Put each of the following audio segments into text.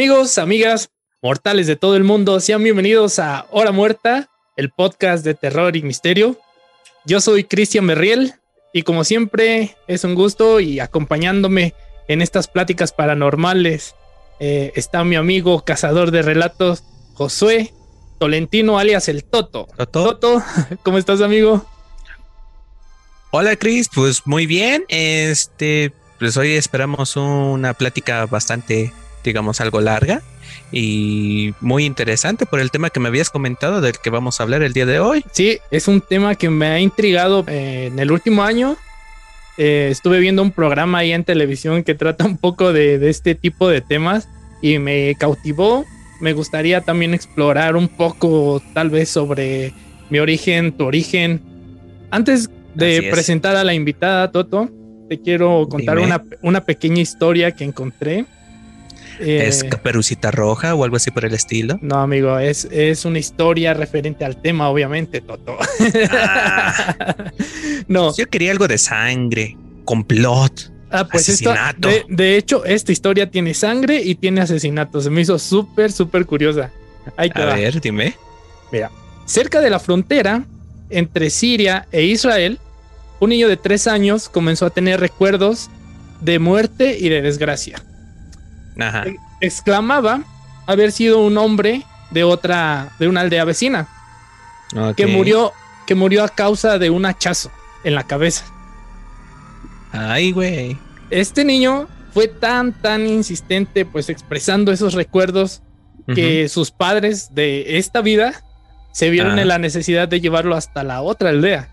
Amigos, amigas, mortales de todo el mundo, sean bienvenidos a Hora Muerta, el podcast de terror y misterio. Yo soy Cristian Berriel y como siempre es un gusto y acompañándome en estas pláticas paranormales eh, está mi amigo cazador de relatos Josué Tolentino alias el Toto. Toto. Toto, ¿cómo estás amigo? Hola Cris, pues muy bien. Este, pues hoy esperamos una plática bastante, digamos, algo larga y muy interesante por el tema que me habías comentado del que vamos a hablar el día de hoy. Sí, es un tema que me ha intrigado eh, en el último año. Eh, estuve viendo un programa ahí en televisión que trata un poco de, de este tipo de temas y me cautivó. Me gustaría también explorar un poco tal vez sobre mi origen, tu origen. Antes de presentar a la invitada, Toto, te quiero contar una, una, pequeña historia que encontré. ¿Es eh, Caperucita Roja o algo así por el estilo? No, amigo, es, es una historia referente al tema, obviamente, Toto. Ah. no. Yo quería algo de sangre, complot. Ah, pues asesinato. de, hecho, esta historia tiene sangre y tiene asesinato. Se me hizo súper, súper curiosa. Ahí A ver, dime. Mira, cerca de la frontera entre Siria e Israel, un niño de tres años comenzó a tener recuerdos de muerte y de desgracia. Ajá. E, exclamaba haber sido un hombre de otra, de una aldea vecina, que murió, que murió a causa de un hachazo en la cabeza. Ay, güey. Este niño fue tan, tan insistente, pues expresando esos recuerdos que sus padres de esta vida se vieron en la necesidad de llevarlo hasta la otra aldea.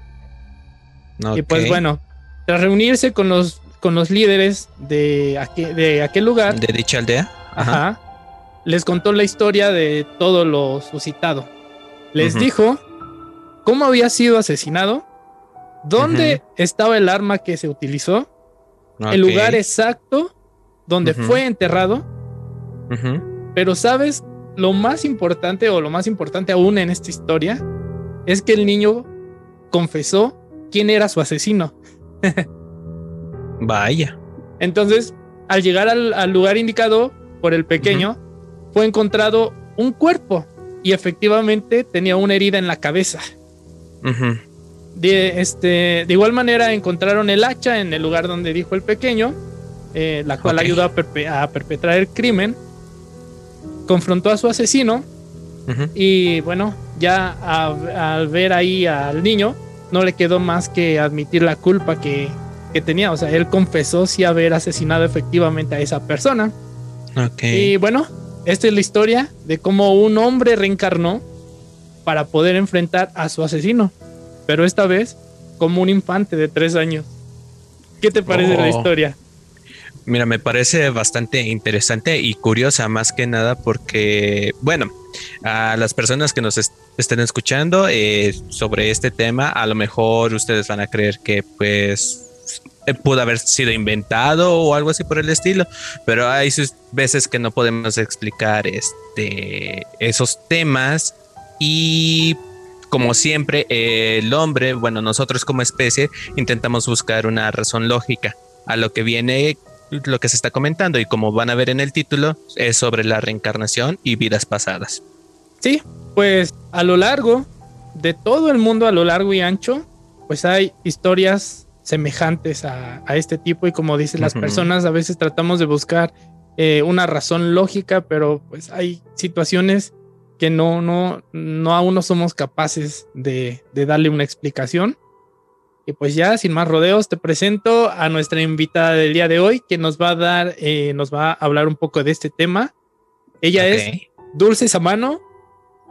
Y pues bueno, tras reunirse con los, con los líderes de, de aquel lugar. De dicha aldea. Ajá. les contó la historia de todo lo suscitado. Les dijo cómo había sido asesinado, dónde estaba el arma que se utilizó, el lugar exacto donde fue enterrado. Pero sabes lo más importante o lo más importante aún en esta historia es que el niño confesó quién era su asesino. Vaya. Entonces, al llegar al, lugar indicado por el pequeño, fue encontrado un cuerpo y efectivamente tenía una herida en la cabeza. de, este, de igual manera encontraron el hacha en el lugar donde dijo el pequeño, eh, la cual ayudó a perpetrar el crimen. Confrontó a su asesino y bueno, ya al ver ahí al niño, no le quedó más que admitir la culpa que, tenía. O sea, él confesó si haber asesinado efectivamente a esa persona. Y bueno, esta es la historia de cómo un hombre reencarnó para poder enfrentar a su asesino. Pero esta vez como un infante de tres años. ¿Qué te parece la oh. historia? Mira, me parece bastante interesante y curiosa más que nada porque, bueno, a las personas que nos estén escuchando eh, sobre este tema, a lo mejor ustedes van a creer que pues pudo haber sido inventado o algo así por el estilo, pero hay veces que no podemos explicar este, esos temas y como siempre el hombre, bueno, nosotros como especie intentamos buscar una razón lógica a lo que viene lo que se está comentando y como van a ver en el título es sobre la reencarnación y vidas pasadas. Sí, pues a lo largo de todo el mundo, a lo largo y ancho, pues hay historias semejantes a, este tipo y como dicen las personas, a veces tratamos de buscar eh, una razón lógica, pero pues hay situaciones que no, no, no aún no somos capaces de, de darle una explicación. Y pues ya, sin más rodeos, te presento a nuestra invitada del día de hoy, que nos va a dar, eh, nos va a hablar un poco de este tema. Ella es Dulce Samano,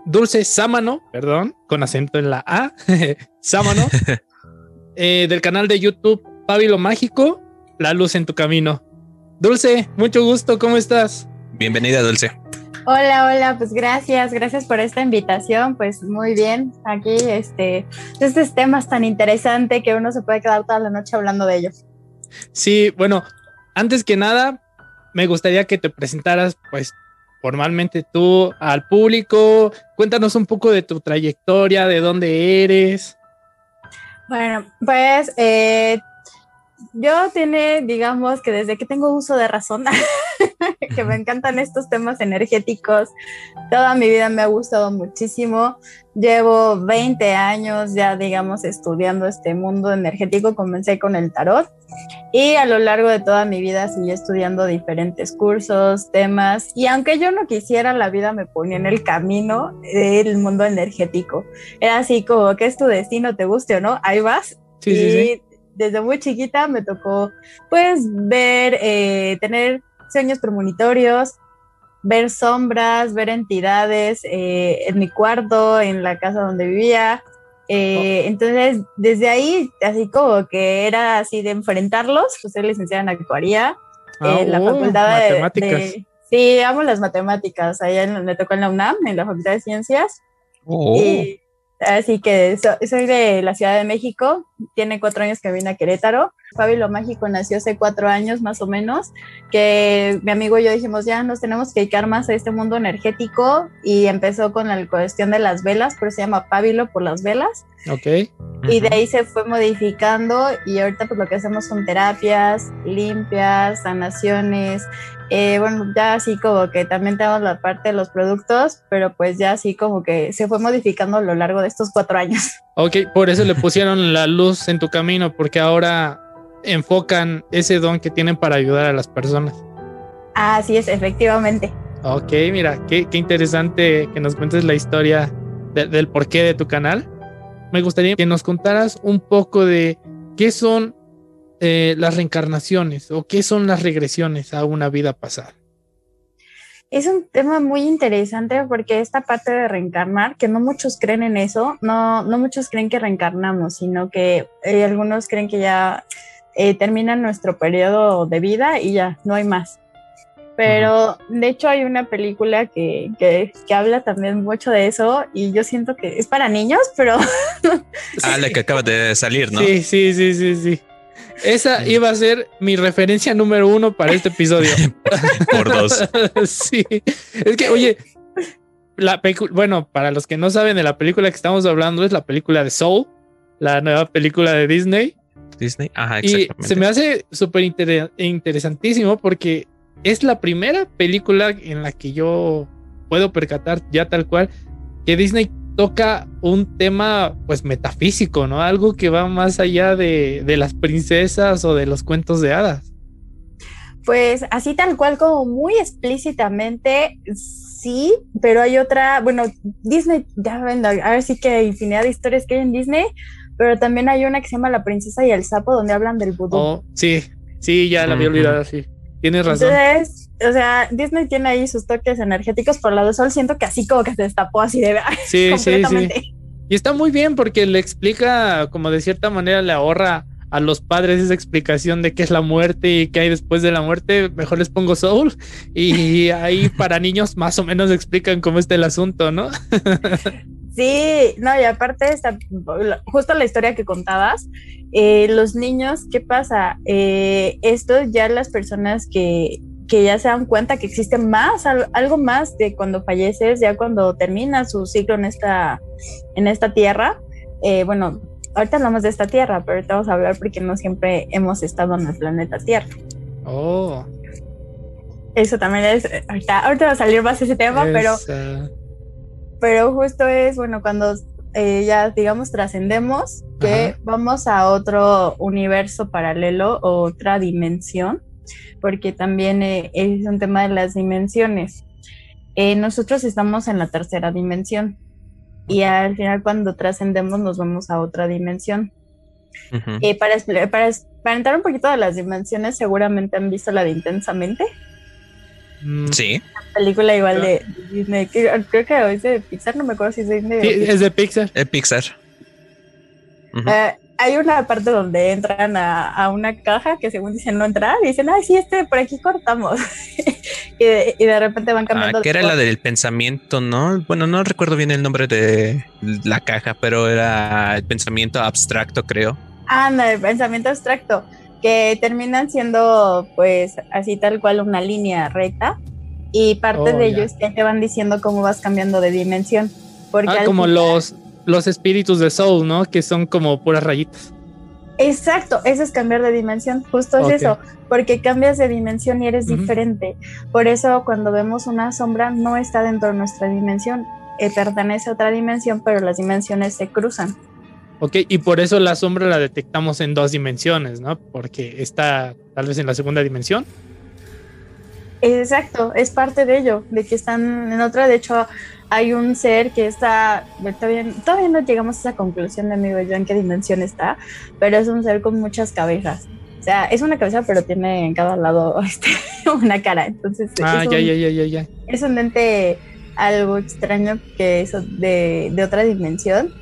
Dulce Samano, perdón, con acento en la A, Samano, eh, del canal de YouTube Pabilo Mágico, La Luz en tu Camino. Dulce, mucho gusto, ¿cómo estás? Bienvenida, Dulce. Hola, hola, pues gracias, gracias por esta invitación, pues muy bien, aquí este, estos temas tan interesantes que uno se puede quedar toda la noche hablando de ellos. Sí, bueno, antes que nada, me gustaría que te presentaras, pues, formalmente tú al público, cuéntanos un poco de tu trayectoria, de dónde eres. Bueno, pues eh, yo tiene, digamos que desde que tengo uso de razón, que me encantan estos temas energéticos. Toda mi vida me ha gustado muchísimo. Llevo 20 años ya, digamos, estudiando este mundo energético. Comencé con el tarot y a lo largo de toda mi vida seguí estudiando diferentes cursos, temas. Y aunque yo no quisiera, la vida me ponía en el camino del mundo energético. Era así como que es tu destino, te guste o no, ahí vas. Sí, sí, sí desde muy chiquita me tocó pues ver, eh, tener sueños premonitorios, ver sombras, ver entidades eh, en mi cuarto, en la casa donde vivía. Eh, oh. Entonces, desde ahí, así como que era así de enfrentarlos, pues soy licenciada en actuaría, ah, la uh, facultad de, matemáticas. Sí, amo las matemáticas. Ahí me tocó en la UNAM, en la Facultad de Ciencias. Oh. Así que soy de la Ciudad de México, tiene cuatro años que vine a Querétaro. Fabio Mágico nació hace cuatro años más o menos, que mi amigo y yo dijimos, ya nos tenemos que dedicar más a este mundo energético y empezó con la cuestión de las velas, por eso se llama Pábilo por las velas. Ok. Y de ahí se fue modificando y ahorita pues lo que hacemos son terapias limpias, sanaciones, eh, bueno, ya así como que también tenemos la parte de los productos, pero pues ya así como que se fue modificando a lo largo de estos cuatro años. Ok, por eso le pusieron la luz en tu camino, porque ahora enfocan ese don que tienen para ayudar a las personas. Así es, efectivamente. Ok, mira, qué, interesante que nos cuentes la historia del porqué de tu canal. Me gustaría que nos contaras un poco de qué son eh, las reencarnaciones o qué son las regresiones a una vida pasada? Es un tema muy interesante porque esta parte de reencarnar, que no muchos creen en eso, no, no muchos creen que reencarnamos, sino que eh, algunos creen que ya eh, termina nuestro periodo de vida y ya, no hay más. Pero de hecho hay una película que, que, que, habla también mucho de eso y yo siento que es para niños, pero... ah, la que acaba de salir, ¿no? Sí, sí, sí, sí, sí. Esa iba a ser mi referencia número uno para este episodio. Por dos. sí. Es que, oye, la bueno, para los que no saben de la película que estamos hablando, es la película de Soul, la nueva película de Disney. Disney, ajá, exactamente. Y se me hace súper interesantísimo porque es la primera película en la que yo puedo percatar ya tal cual que Disney toca un tema pues metafísico, ¿no? Algo que va más allá de, las princesas o de los cuentos de hadas. Pues así tal cual como muy explícitamente, sí, pero hay otra, bueno, Disney, ya ven, a ver sí que hay infinidad de historias que hay en Disney, pero también hay una que se llama La princesa y el sapo donde hablan del vudú. Oh, sí, sí, ya la había olvidado, sí. Tienes razón. Entonces, o sea, Disney tiene ahí sus toques energéticos, por lado de sol siento que así como que se destapó así de sí, completamente. Sí, sí. Y está muy bien porque le explica, como de cierta manera le ahorra a los padres esa explicación de qué es la muerte y qué hay después de la muerte. Mejor les pongo Soul y ahí para niños más o menos explican cómo está el asunto, ¿no? Sí, no, y aparte, esta, justo la historia que contabas, eh, los niños, ¿qué pasa? Eh, esto ya las personas que, que ya se dan cuenta que existe más, algo más de cuando falleces, ya cuando termina su ciclo en esta, en esta tierra. Eh, bueno, ahorita hablamos de esta tierra, pero ahorita vamos a hablar porque no siempre hemos estado en el planeta Tierra. Oh. Eso también es, ahorita, ahorita va a salir más ese tema, pero pero justo es, bueno, cuando eh, ya, digamos, trascendemos, que vamos a otro universo paralelo o otra dimensión, porque también eh, es un tema de las dimensiones. Eh, nosotros estamos en la tercera dimensión y al final cuando trascendemos nos vamos a otra dimensión. para, para, para entrar un poquito de las dimensiones, seguramente han visto la de Intensamente. Mm. Sí. película igual de Disney. Creo que es de Pixar, no me acuerdo si es de Disney. Sí, es de Pixar. Es Pixar. Eh, hay una parte donde entran a, una caja que según dicen no entrar y dicen, ay, sí, este, por aquí cortamos. y, de, repente van cambiando. Ah, que era la del pensamiento, ¿no? Bueno, no recuerdo bien el nombre de la caja, pero era el pensamiento abstracto, creo. Ah, no, el pensamiento abstracto que terminan siendo pues así tal cual una línea recta y parte oh, de ello es que te van diciendo cómo vas cambiando de dimensión. Porque ah, como los, los espíritus de Soul, ¿no? Que son como puras rayitas. Exacto, eso es cambiar de dimensión, justo es eso, porque cambias de dimensión y eres diferente. Por eso cuando vemos una sombra no está dentro de nuestra dimensión, eh, pertenece a otra dimensión, pero las dimensiones se cruzan. Ok, y por eso la sombra la detectamos en dos dimensiones, ¿no? Porque está tal vez en la segunda dimensión. Exacto, es parte de ello, de que están en otra. De hecho, hay un ser que está, todavía, todavía no llegamos a esa conclusión de amigo yo en qué dimensión está, pero es un ser con muchas cabezas. O sea, es una cabeza, pero tiene en cada lado este, una cara. Entonces, ah, es ya, ya, ya, ya, ya. Es un ente algo extraño que es de, de otra dimensión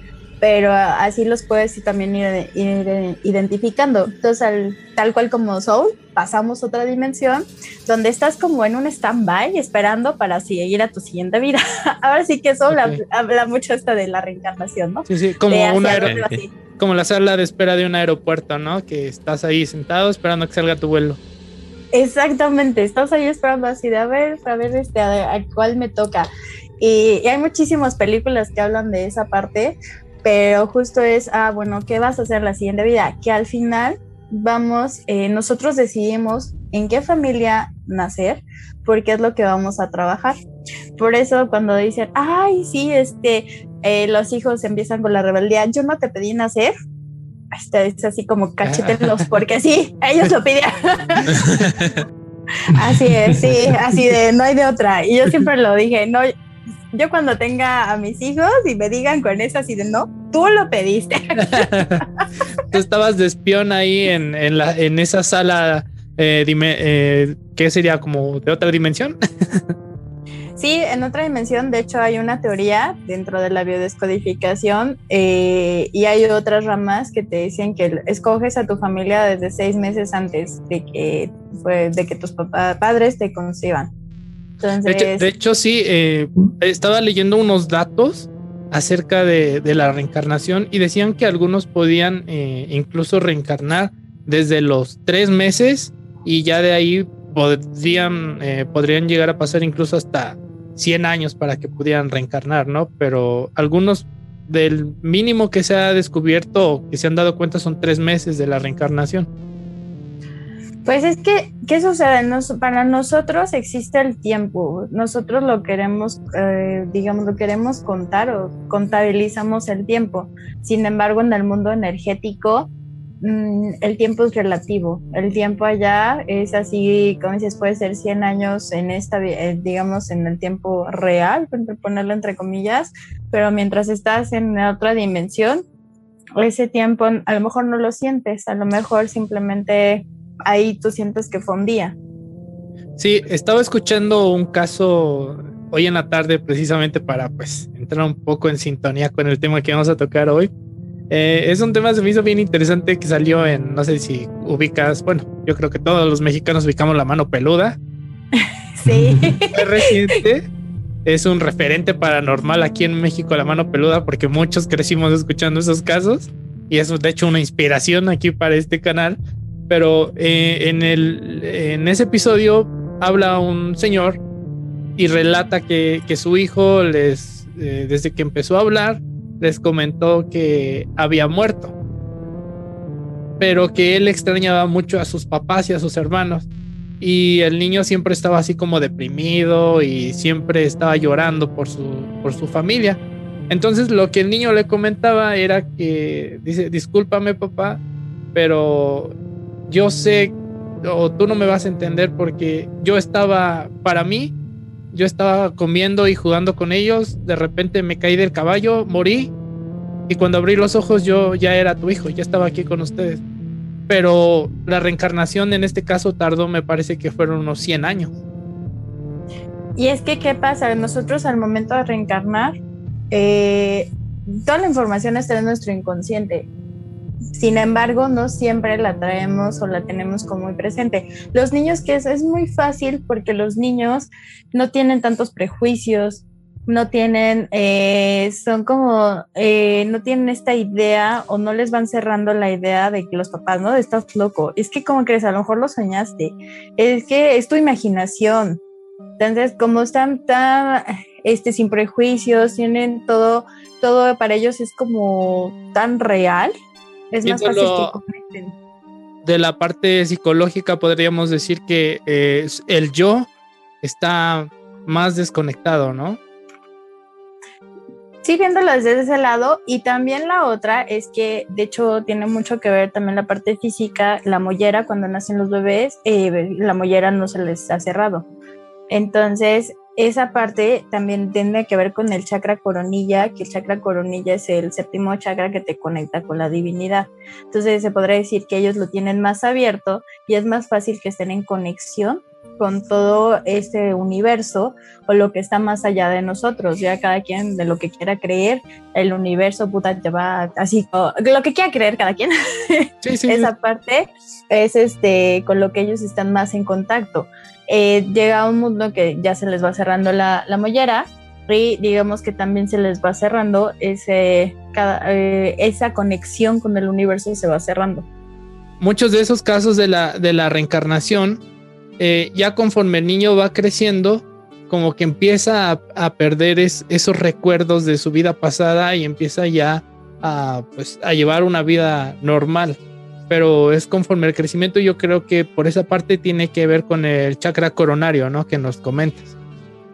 pero así los puedes también ir, identificando. Entonces, tal cual como Soul, pasamos otra dimensión donde estás como en un stand-by esperando para seguir a tu siguiente vida. Ahora sí que Soul habla, mucho esta de la reencarnación, ¿no? Sí, sí, como, como la sala de espera de un aeropuerto, ¿no? Que estás ahí sentado esperando que salga tu vuelo. Exactamente, estás ahí esperando así de a ver, a ver este, a, cuál me toca. Y, y, hay muchísimas películas que hablan de esa parte, pero justo es, ah, bueno, ¿qué vas a hacer la siguiente vida? Que al final vamos, eh, nosotros decidimos en qué familia nacer, porque es lo que vamos a trabajar. Por eso cuando dicen, ay, sí, este, eh, los hijos empiezan con la rebeldía, yo no te pedí nacer, este, es así como cachetenlos, porque sí, ellos lo pidieron. así es, sí, así de, no hay de otra. Y yo siempre lo dije, no, yo cuando tenga a mis hijos y me digan con eso así de no, tú lo pediste. tú estabas de espión ahí en, en, la, en esa sala, eh, dime, eh, ¿qué sería como de otra dimensión? Sí, en otra dimensión, de hecho hay una teoría dentro de la biodescodificación eh, y hay otras ramas que te dicen que escoges a tu familia desde seis meses antes de que, fue, de que tus padres te conciban de, hecho, sí, eh, estaba leyendo unos datos acerca de, la reencarnación y decían que algunos podían eh, incluso reencarnar desde los tres meses y ya de ahí podrían, eh, podrían llegar a pasar incluso hasta 100 años para que pudieran reencarnar, ¿no? Pero algunos del mínimo que se ha descubierto o que se han dado cuenta son tres meses de la reencarnación. Pues es que, ¿qué sucede? para nosotros existe el tiempo. Nosotros lo queremos, eh, digamos, lo queremos contar o contabilizamos el tiempo. Sin embargo, en el mundo energético, mm, el tiempo es relativo. El tiempo allá es así, como dices, puede ser 100 años en esta, eh, digamos, en el tiempo real, ponerlo entre comillas, pero mientras estás en otra dimensión, ese tiempo a lo mejor no lo sientes, a lo mejor simplemente ahí tú sientes que fue un día. Sí, estaba escuchando un caso hoy en la tarde precisamente para pues entrar un poco en sintonía con el tema que vamos a tocar hoy. Eh, es un tema que se me hizo bien interesante que salió en, no sé si ubicas, bueno, yo creo que todos los mexicanos ubicamos la mano peluda. sí. Es reciente. Es un referente paranormal aquí en México, la mano peluda, porque muchos crecimos escuchando esos casos. Y eso, de hecho, una inspiración aquí para este canal pero eh, en, el, en ese episodio habla un señor y relata que, su hijo les, eh, desde que empezó a hablar, les comentó que había muerto, pero que él extrañaba mucho a sus papás y a sus hermanos. Y el niño siempre estaba así como deprimido y siempre estaba llorando por su, por su familia. Entonces lo que el niño le comentaba era que dice, discúlpame papá, pero yo sé o tú no me vas a entender porque yo estaba, para mí, yo estaba comiendo y jugando con ellos, de repente me caí del caballo, morí y cuando abrí los ojos yo ya era tu hijo, ya estaba aquí con ustedes. Pero la reencarnación en este caso tardó, me parece que fueron unos 100 años. Y es que, ¿qué pasa? Nosotros al momento de reencarnar, eh, toda la información está en nuestro inconsciente sin embargo, no siempre la traemos o la tenemos como muy presente. Los niños, que es, es muy fácil porque los niños no tienen tantos prejuicios, no tienen, eh, son como, eh, no tienen esta idea o no les van cerrando la idea de que los papás, ¿no? Estás loco. Es que, como crees? A lo mejor lo soñaste. Es que es tu imaginación. Entonces, como están tan, este, sin prejuicios, tienen todo, todo para ellos es como tan real Es más fácil que conecten. De la parte psicológica podríamos decir que eh, el yo está más desconectado, ¿no? Sí, viéndolo desde ese lado. Y también la otra es que, de hecho, tiene mucho que ver también la parte física. La mollera, cuando nacen los bebés, eh, la mollera no se les ha cerrado. Entonces, esa parte también tiene que ver con el chakra coronilla, que el chakra coronilla es el séptimo chakra que te conecta con la divinidad. Entonces, se podría decir que ellos lo tienen más abierto y es más fácil que estén en conexión con todo este universo o lo que está más allá de nosotros. Ya cada quien de lo que quiera creer, el universo puta te va así, lo que quiera creer cada quien. Esa parte es este con lo que ellos están más en contacto. Eh, llega un mundo que ya se les va cerrando la, la mollera y digamos que también se les va cerrando ese, eh, esa conexión con el universo se va cerrando. Muchos de esos casos de la, de la reencarnación eh, ya conforme el niño va creciendo, como que empieza a, perder esos recuerdos de su vida pasada y empieza ya a, pues, a llevar una vida normal. Pero es conforme el crecimiento, yo creo que por esa parte tiene que ver con el chakra coronario, ¿no? Que nos comentas.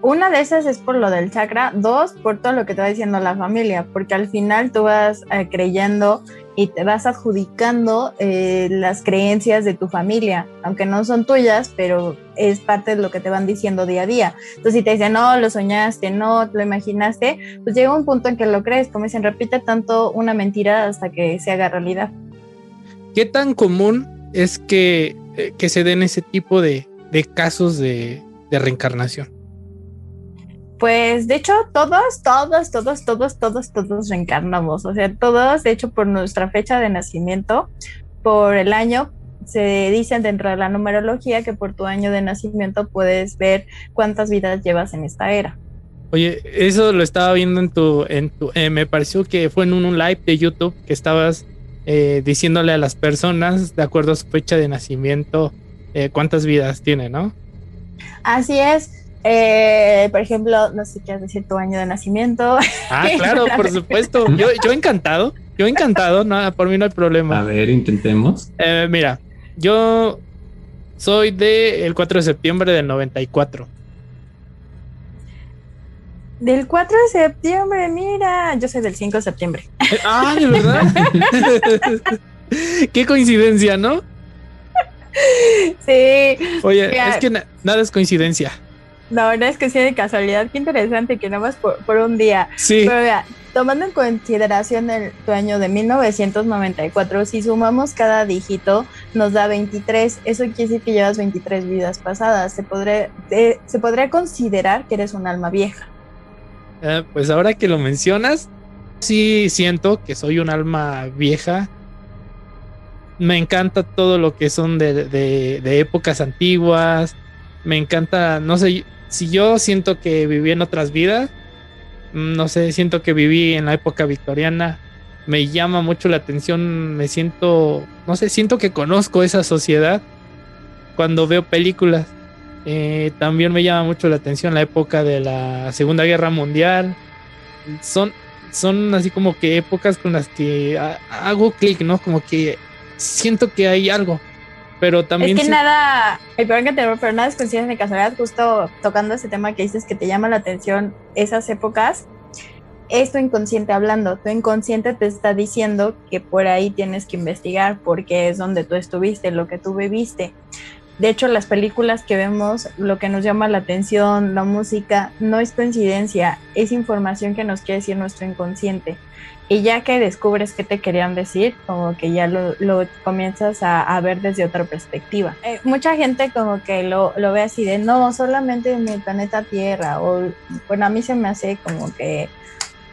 Una de esas es por lo del chakra, dos, por todo lo que te va diciendo la familia, porque al final tú vas eh, creyendo y te vas adjudicando eh, las creencias de tu familia, aunque no son tuyas, pero es parte de lo que te van diciendo día a día. Entonces, si te dicen, no, lo soñaste, no, lo imaginaste, pues llega un punto en que lo crees, como dicen, repite tanto una mentira hasta que se haga realidad. ¿Qué tan común es que, eh, se den ese tipo de, casos de reencarnación? Pues de hecho todos, todos, todos, todos, todos, todos reencarnamos. O sea, todos, de hecho por nuestra fecha de nacimiento, por el año, se dicen dentro de la numerología que por tu año de nacimiento puedes ver cuántas vidas llevas en esta era. Oye, eso lo estaba viendo en tu, en tu, eh, me pareció que fue en un, live de YouTube que estabas eh, diciéndole a las personas, de acuerdo a su fecha de nacimiento, eh, cuántas vidas tiene, ¿no? Así es. Eh, por ejemplo, no sé qué quieres decir tu año de nacimiento. Ah, claro, por supuesto. Yo, yo encantado. Yo encantado. Nada, por mí no hay problema. A ver, intentemos. Eh, mira, yo soy del el 4 de septiembre del 94. Del 4 de septiembre, mira. Yo soy del 5 de septiembre. Ah, de verdad. Qué coincidencia, ¿no? Sí. Oye, es que nada es coincidencia. La verdad es que sí, de casualidad, qué interesante que nada más por, un día. Sí. Pero mira, tomando en consideración el, tu año de 1994, si sumamos cada dígito, nos da 23. Eso quiere decir que llevas 23 vidas pasadas. Se podría, se podría considerar que eres un alma vieja. Eh, pues ahora que lo mencionas, sí siento que soy un alma vieja. Me encanta todo lo que son de, de épocas antiguas. Me encanta, no sé, si yo siento que viví en otras vidas, mm, no sé, siento que viví en la época victoriana, me llama mucho la atención, me siento, no sé, siento que conozco esa sociedad cuando veo películas. Eh, también me llama mucho la atención la época de la Segunda Guerra Mundial. Son, son así como que épocas con las que hago clic, ¿no? Como que siento que hay algo. Pero también. Es que nada, el peor que te pero nada es coincidencia de casualidad, justo tocando ese tema que dices que te llama la atención esas épocas, es tu inconsciente hablando. Tu inconsciente te está diciendo que por ahí tienes que investigar porque es donde tú estuviste, lo que tú viviste. De hecho, las películas que vemos, lo que nos llama la atención, la música, no es coincidencia, es información que nos quiere decir nuestro inconsciente. Y ya que descubres qué te querían decir, como que ya lo, comienzas a, ver desde otra perspectiva. Eh, mucha gente como que lo, lo, ve así de, no, solamente en el planeta Tierra, o bueno, a mí se me hace como que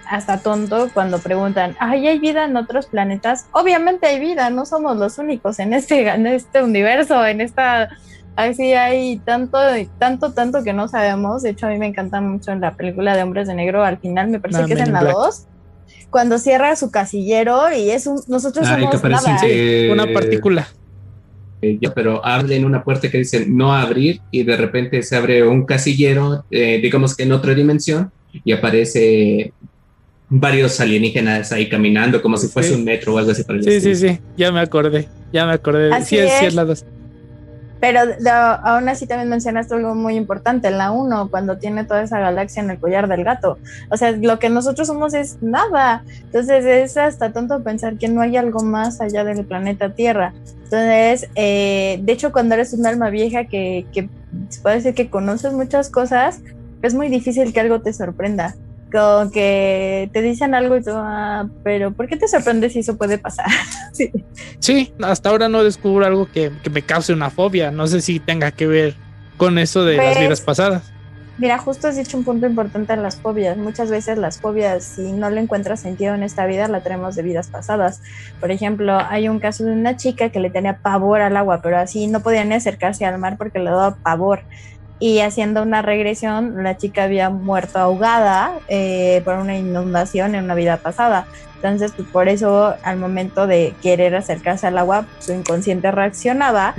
hasta tonto cuando preguntan, ¿Ay, ¿hay vida en otros planetas? Obviamente hay vida, no somos los únicos en este, en este universo, en esta... Así hay tanto, tanto, tanto que no sabemos. De hecho, a mí me encanta mucho la película de Hombres de Negro. Al final me parece que es en la 2 cuando cierra su casillero y es un, nosotros somos una partícula. Eh, pero abren una puerta que dice no abrir y de repente se abre un casillero, eh, digamos que en otra dimensión y aparece varios alienígenas ahí caminando como si fuese un metro o algo así. Para sí, sí, sí, ya me acordé, ya me acordé. sí, es, sí, es la dos. Pero aún así también mencionaste algo muy importante, la 1, cuando tiene toda esa galaxia en el collar del gato. O sea, lo que nosotros somos es nada. Entonces es hasta tonto pensar que no hay algo más allá del planeta Tierra. Entonces, eh, de hecho, cuando eres un alma vieja que, que se puede decir que conoces muchas cosas, es muy difícil que algo te sorprenda como que te dicen algo y tú, ah, pero ¿por qué te sorprendes si eso puede pasar? sí. sí. hasta ahora no descubro algo que, me cause una fobia. No sé si tenga que ver con eso de las pues, vidas pasadas. Mira, justo has dicho un punto importante en las fobias. Muchas veces las fobias, si no le encuentras sentido en esta vida, la tenemos de vidas pasadas. Por ejemplo, hay un caso de una chica que le tenía pavor al agua, pero así no podía ni acercarse al mar porque le daba pavor y haciendo una regresión, la chica había muerto ahogada eh, por una inundación en una vida pasada. Entonces, pues por eso al momento de querer acercarse al agua, su inconsciente reaccionaba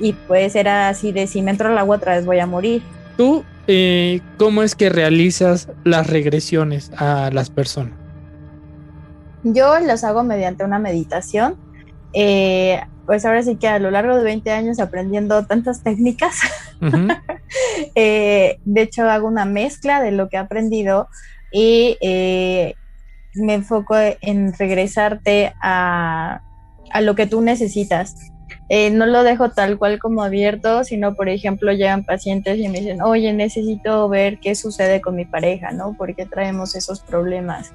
y pues era así de si me entro al agua otra vez voy a morir. ¿Tú eh, cómo es que realizas las regresiones a las personas? Yo las hago mediante una meditación. Eh, pues ahora sí que a lo largo de 20 años aprendiendo tantas técnicas, eh, de hecho hago una mezcla de lo que he aprendido y eh, me enfoco en regresarte a, lo que tú necesitas. Eh, no lo dejo tal cual como abierto, sino por ejemplo llegan pacientes y me dicen, oye, necesito ver qué sucede con mi pareja, ¿no? ¿Por qué traemos esos problemas?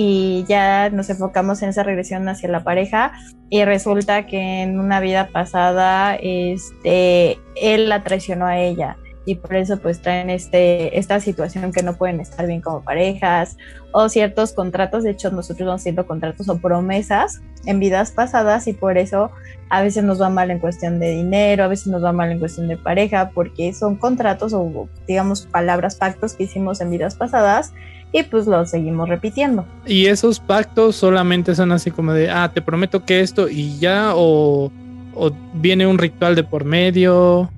Y ya nos enfocamos en esa regresión hacia la pareja y resulta que en una vida pasada este él la traicionó a ella y por eso pues traen este esta situación que no pueden estar bien como parejas o ciertos contratos, de hecho nosotros vamos haciendo contratos o promesas en vidas pasadas y por eso a veces nos va mal en cuestión de dinero, a veces nos va mal en cuestión de pareja porque son contratos o digamos palabras, pactos que hicimos en vidas pasadas y pues lo seguimos repitiendo. ¿Y esos pactos solamente son así como de, ah, te prometo que esto y ya o, o viene un ritual de por medio?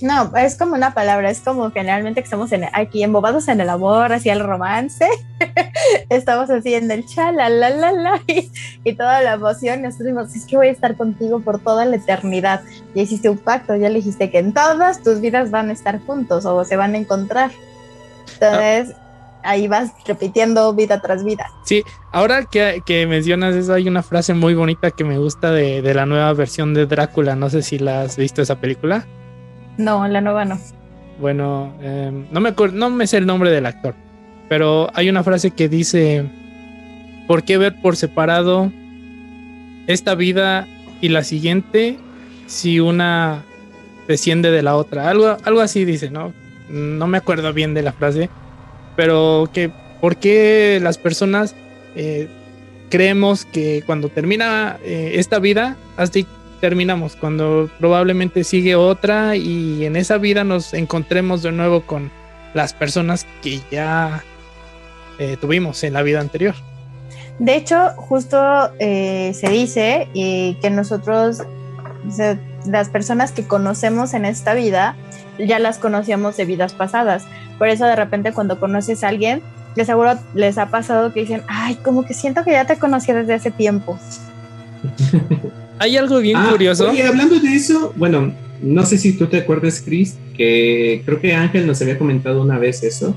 No, es como una palabra, es como generalmente que estamos en, aquí embobados en el amor, hacia el romance, estamos así en el chala, la, y, toda la emoción, nosotros decimos, es que voy a estar contigo por toda la eternidad. Ya hiciste un pacto, ya le dijiste que en todas tus vidas van a estar juntos o se van a encontrar. Entonces, ahí vas repitiendo vida tras vida. Sí, ahora que, mencionas eso, hay una frase muy bonita que me gusta de, la nueva versión de Drácula. No sé si la has visto esa película. No, la nueva no. Bueno, em, no, me no me sé el nombre del actor, pero hay una frase que dice, ¿por qué ver por separado esta vida y la siguiente si una desciende de la otra? Algo, algo así dice, ¿no? No me acuerdo bien de la frase, pero que por qué las personas eh, creemos que cuando termina eh, esta vida, así terminamos, cuando probablemente sigue otra y en esa vida nos encontremos de nuevo con las personas que ya eh, tuvimos en la vida anterior. De hecho, justo se dice que nosotros, las personas que conocemos en esta vida, ya las conocíamos de vidas pasadas. Por eso de repente cuando conoces a alguien, de seguro les ha pasado que dicen, ay, como que siento que ya te conocí desde hace tiempo. Hay algo bien ah, curioso. Oye, hablando de eso, bueno, no sé si tú te acuerdas, Chris, que creo que Ángel nos había comentado una vez eso,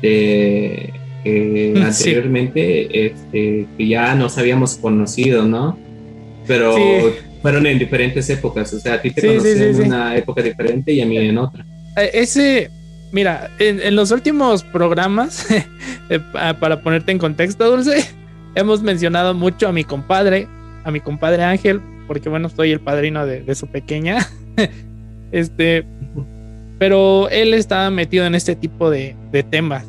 que anteriormente este, que ya nos habíamos conocido, ¿no? Pero fueron en diferentes épocas, o sea, a ti te conocí en una época diferente y a mí en otra. Eh, ese, Mira, en, los últimos programas, eh, para ponerte en contexto, Dulce, hemos mencionado mucho a mi compadre, a mi compadre Ángel, porque bueno, soy el padrino de, su pequeña. este, pero él estaba metido en este tipo de, temas.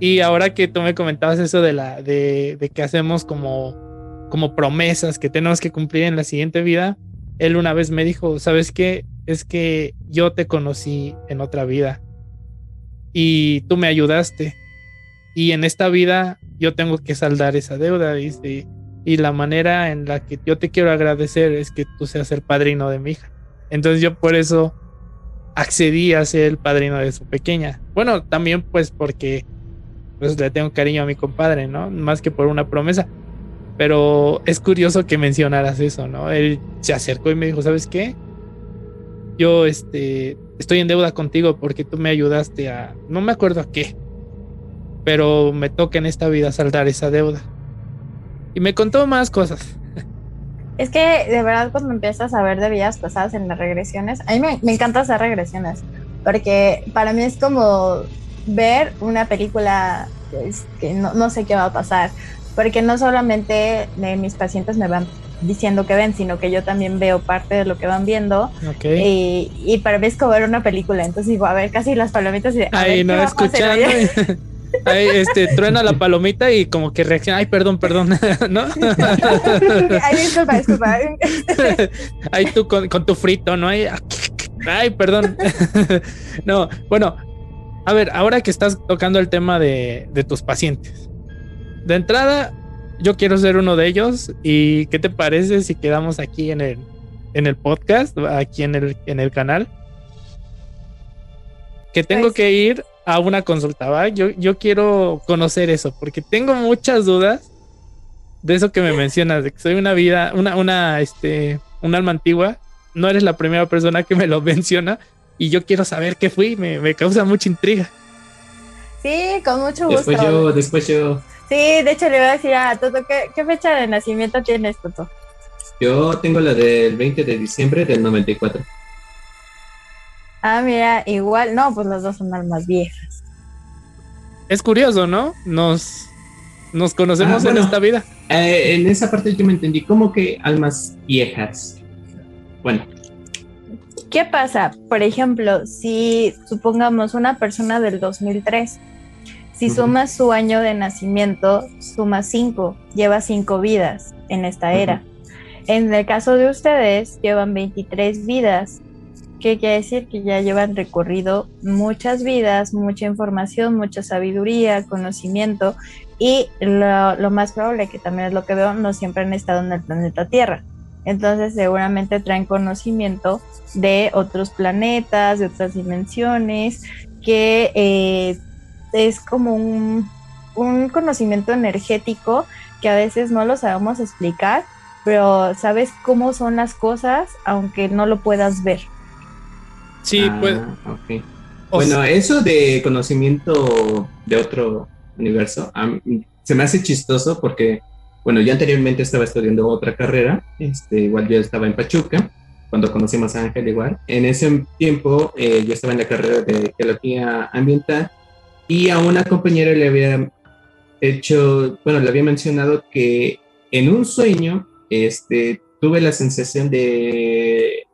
Y ahora que tú me comentabas eso de la, de, de que hacemos como, como promesas que tenemos que cumplir en la siguiente vida, él una vez me dijo, ¿sabes qué? Es que yo te conocí en otra vida y tú me ayudaste. Y en esta vida yo tengo que saldar esa deuda, dice. Y la manera en la que yo te quiero agradecer es que tú seas el padrino de mi hija. Entonces yo por eso accedí a ser el padrino de su pequeña. Bueno, también pues porque pues le tengo cariño a mi compadre, ¿no? Más que por una promesa. Pero es curioso que mencionaras eso, ¿no? Él se acercó y me dijo, ¿sabes qué? Yo este, estoy en deuda contigo porque tú me ayudaste a, no me acuerdo a qué, pero me toca en esta vida saldar esa deuda. Y me contó más cosas. Es que de verdad cuando empiezas a ver de vidas pasadas en las regresiones, a mí me, me encanta hacer regresiones, porque para mí es como ver una película pues, que no, no, sé qué va a pasar, porque no solamente mis pacientes me van diciendo que ven, sino que yo también veo parte de lo que van viendo. Y, y, para mí es como ver una película, entonces digo, a ver, casi las palomitas y... Ay, no, escuchando. Ahí, este, truena la palomita y como que reacciona, ay, perdón, perdón, ¿no? Ay, disculpa, disculpa. Ahí tú con, con tu frito, ¿no? Ay, ay, perdón. No, bueno, a ver, ahora que estás tocando el tema de, de tus pacientes, de entrada, yo quiero ser uno de ellos. ¿Y qué te parece si quedamos aquí en el, en el podcast, aquí en el, en el canal? Que tengo pues que ir a una consulta, ¿va? Yo, yo quiero conocer eso, porque tengo muchas dudas de eso que me mencionas, de que soy una vida, una, una, este, un alma antigua. No eres la primera persona que me lo menciona y yo quiero saber qué fui, me, me causa mucha intriga. Sí, con mucho gusto. Después yo, después yo. Sí, de hecho le voy a decir a Toto, ¿qué, fecha de nacimiento tienes, Toto? Yo tengo la del 20 de diciembre del 94. Ah, mira, igual, no, pues las dos son almas viejas. Es curioso, ¿no? Nos, nos conocemos ah, en esta vida. Eh, en esa parte yo me entendí, como que almas viejas? Bueno. ¿Qué pasa? Por ejemplo, si supongamos una persona del 2003 si sumas su año de nacimiento, suma cinco, lleva cinco vidas en esta era. En el caso de ustedes, llevan 23 vidas. ¿Qué quiere decir? Que ya llevan recorrido muchas vidas, mucha información, mucha sabiduría, conocimiento y lo, lo más probable, que también es lo que veo, no siempre han estado en el planeta Tierra. Entonces seguramente traen conocimiento de otros planetas, de otras dimensiones, que eh, es como un, conocimiento energético que a veces no lo sabemos explicar, pero sabes cómo son las cosas aunque no lo puedas ver. Sí, ah, pues. Bueno, eso de conocimiento de otro universo se me hace chistoso porque, bueno, yo anteriormente estaba estudiando otra carrera, este, igual yo estaba en Pachuca, cuando conocimos a Ángel igual. En ese tiempo eh, yo estaba en la carrera de geología ambiental y a una compañera le había hecho, bueno, le había mencionado que en un sueño este, tuve la sensación de,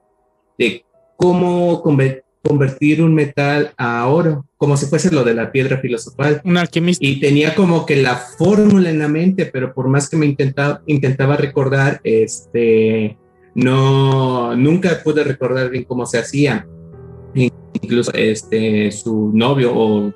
de cómo convertir un metal a oro, como si fuese lo de la piedra filosofal. Un alquimista. Y tenía como que la fórmula en la mente, pero por más que me intentaba, intentaba recordar, este, no, nunca pude recordar bien cómo se hacía incluso este, su novio, o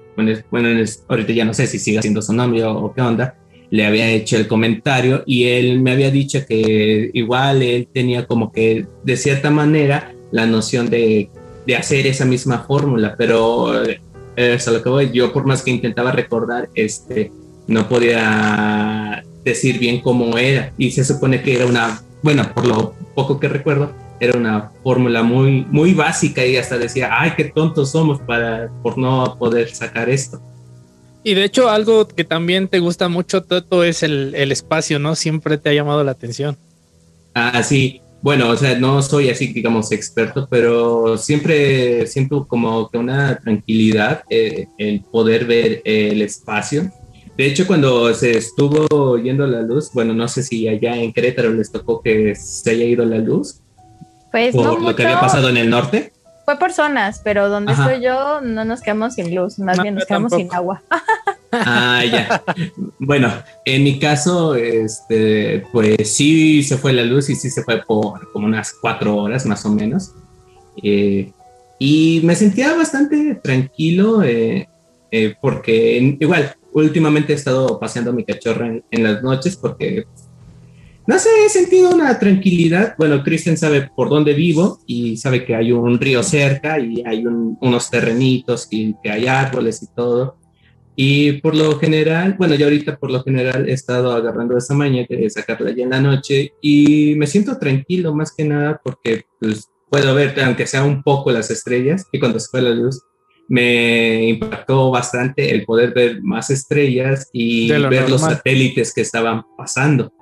bueno, ahorita ya no sé si sigue siendo su novio o qué onda, le había hecho el comentario y él me había dicho que igual él tenía como que de cierta manera la noción de, de hacer esa misma fórmula, pero eh, es a lo que voy, yo por más que intentaba recordar, este, no podía decir bien cómo era y se supone que era una, bueno, por lo poco que recuerdo, era una fórmula muy, muy básica y hasta decía, ay, qué tontos somos para, por no poder sacar esto. Y de hecho algo que también te gusta mucho, Toto, es el, el espacio, ¿no? Siempre te ha llamado la atención. Ah, sí. Bueno, o sea, no soy así, digamos, experto, pero siempre siento como que una tranquilidad eh, el poder ver el espacio. De hecho, cuando se estuvo yendo la luz, bueno, no sé si allá en Querétaro les tocó que se haya ido la luz, pues por lo que había pasado en el norte. Fue por zonas, pero donde estoy yo no nos quedamos sin luz, más bien nos quedamos sin agua. Ah, ya. Bueno, en mi caso, este, pues sí se fue la luz y sí se fue por como unas cuatro horas más o menos. Eh, y me sentía bastante tranquilo eh, eh, porque igual, últimamente he estado paseando mi cachorro en, en, las noches porque no sé, he sentido una tranquilidad. Bueno, Kristen sabe por dónde vivo y sabe que hay un río cerca y hay unos terrenitos y que hay árboles y todo. Y por lo general, bueno, yo ahorita por lo general he estado agarrando esa maña de sacarla ya en la noche y me siento tranquilo más que nada porque pues, puedo ver, aunque sea un poco las estrellas, y cuando se fue la luz, me impactó bastante el poder ver más estrellas y ver los satélites que estaban pasando.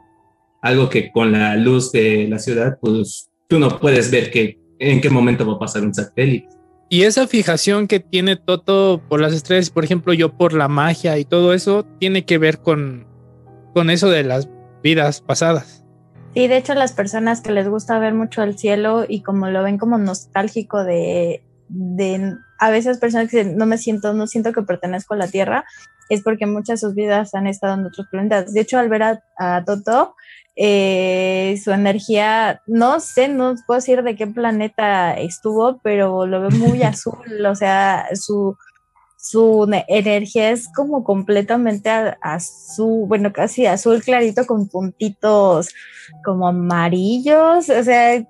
Algo que con la luz de la ciudad, pues tú no puedes ver que, en qué momento va a pasar un satélite. Y esa fijación que tiene Toto por las estrellas, por ejemplo, yo por la magia y todo eso, tiene que ver con, con eso de las vidas pasadas. Sí, de hecho las personas que les gusta ver mucho el cielo y como lo ven como nostálgico de, de a veces personas que dicen, no me siento, no siento que pertenezco a la Tierra, es porque muchas de sus vidas han estado en otros planetas. De hecho, al ver a, Toto, eh, su energía, no sé, no puedo decir de qué planeta estuvo, pero lo veo muy azul, o sea, su, su energía es como completamente azul, bueno, casi azul clarito con puntitos como amarillos, o sea,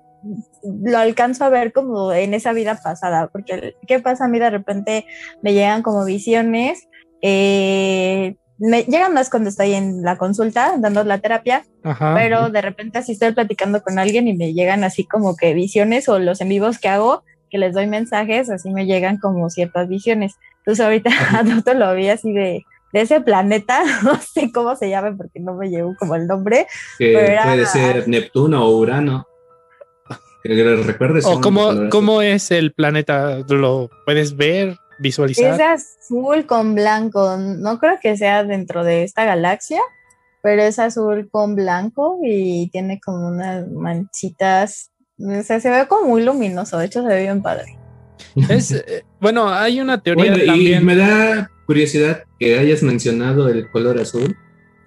lo alcanzo a ver como en esa vida pasada, porque ¿qué pasa a mí de repente me llegan como visiones? Eh, me llegan más cuando estoy en la consulta dando la terapia, pero de repente así estoy platicando con alguien y me llegan así como que visiones o los en vivos que hago, que les doy mensajes, así me llegan como ciertas visiones. Entonces ahorita a lo vi así de, de ese planeta, no sé cómo se llama porque no me llevo como el nombre. puede ser Neptuno o Urano. Que recuerdes. O cómo, cómo es el planeta, ¿lo puedes ver, visualizar? Es azul con blanco, no creo que sea dentro de esta galaxia, pero es azul con blanco y tiene como unas manchitas, o sea, se ve como muy luminoso, de hecho se ve bien padre. Es, eh, bueno, hay una teoría Y me da curiosidad que hayas mencionado el color azul.